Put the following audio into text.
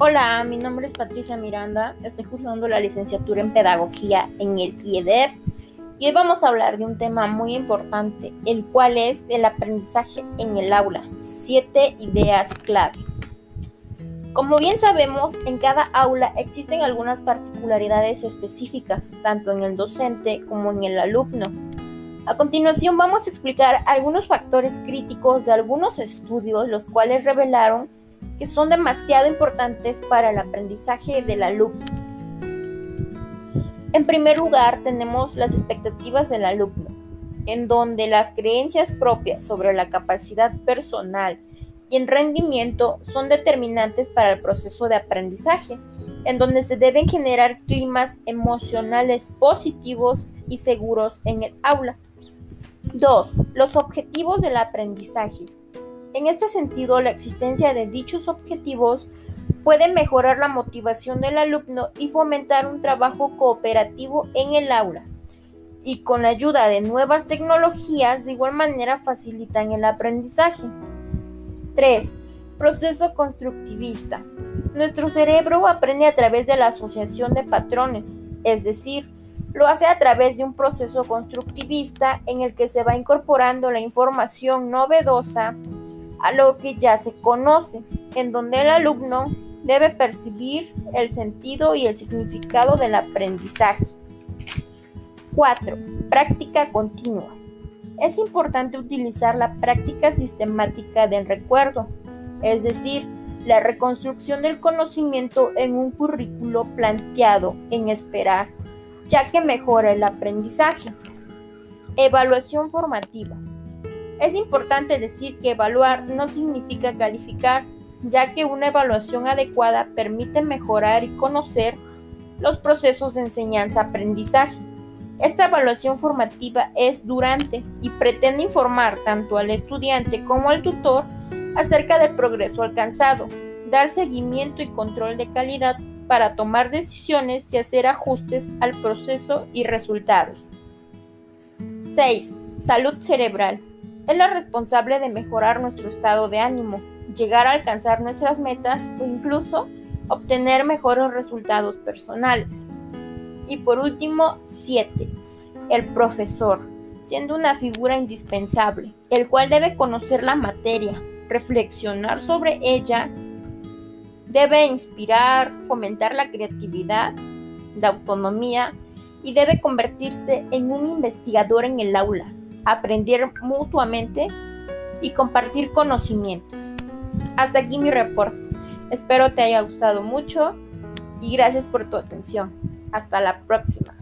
Hola, mi nombre es Patricia Miranda, estoy cursando la licenciatura en Pedagogía en el IEDEP y hoy vamos a hablar de un tema muy importante, el cual es el aprendizaje en el aula, siete ideas clave. Como bien sabemos, en cada aula existen algunas particularidades específicas, tanto en el docente como en el alumno. A continuación vamos a explicar algunos factores críticos de algunos estudios, los cuales revelaron que son demasiado importantes para el aprendizaje del alumno. En primer lugar, tenemos las expectativas del alumno, en donde las creencias propias sobre la capacidad personal y el rendimiento son determinantes para el proceso de aprendizaje, en donde se deben generar climas emocionales positivos y seguros en el aula. 2. Los objetivos del aprendizaje. En este sentido, la existencia de dichos objetivos puede mejorar la motivación del alumno y fomentar un trabajo cooperativo en el aula. Y con la ayuda de nuevas tecnologías, de igual manera facilitan el aprendizaje. 3. Proceso constructivista. Nuestro cerebro aprende a través de la asociación de patrones, es decir, lo hace a través de un proceso constructivista en el que se va incorporando la información novedosa a lo que ya se conoce, en donde el alumno debe percibir el sentido y el significado del aprendizaje. 4. Práctica continua. Es importante utilizar la práctica sistemática del recuerdo, es decir, la reconstrucción del conocimiento en un currículo planteado en esperar, ya que mejora el aprendizaje. Evaluación formativa. Es importante decir que evaluar no significa calificar, ya que una evaluación adecuada permite mejorar y conocer los procesos de enseñanza-aprendizaje. Esta evaluación formativa es durante y pretende informar tanto al estudiante como al tutor acerca del progreso alcanzado, dar seguimiento y control de calidad para tomar decisiones y hacer ajustes al proceso y resultados. 6. Salud cerebral es la responsable de mejorar nuestro estado de ánimo, llegar a alcanzar nuestras metas o incluso obtener mejores resultados personales. Y por último, 7. El profesor, siendo una figura indispensable, el cual debe conocer la materia, reflexionar sobre ella, debe inspirar, fomentar la creatividad, la autonomía y debe convertirse en un investigador en el aula, aprender mutuamente y compartir conocimientos. Hasta aquí mi reporte. Espero te haya gustado mucho y gracias por tu atención. Hasta la próxima.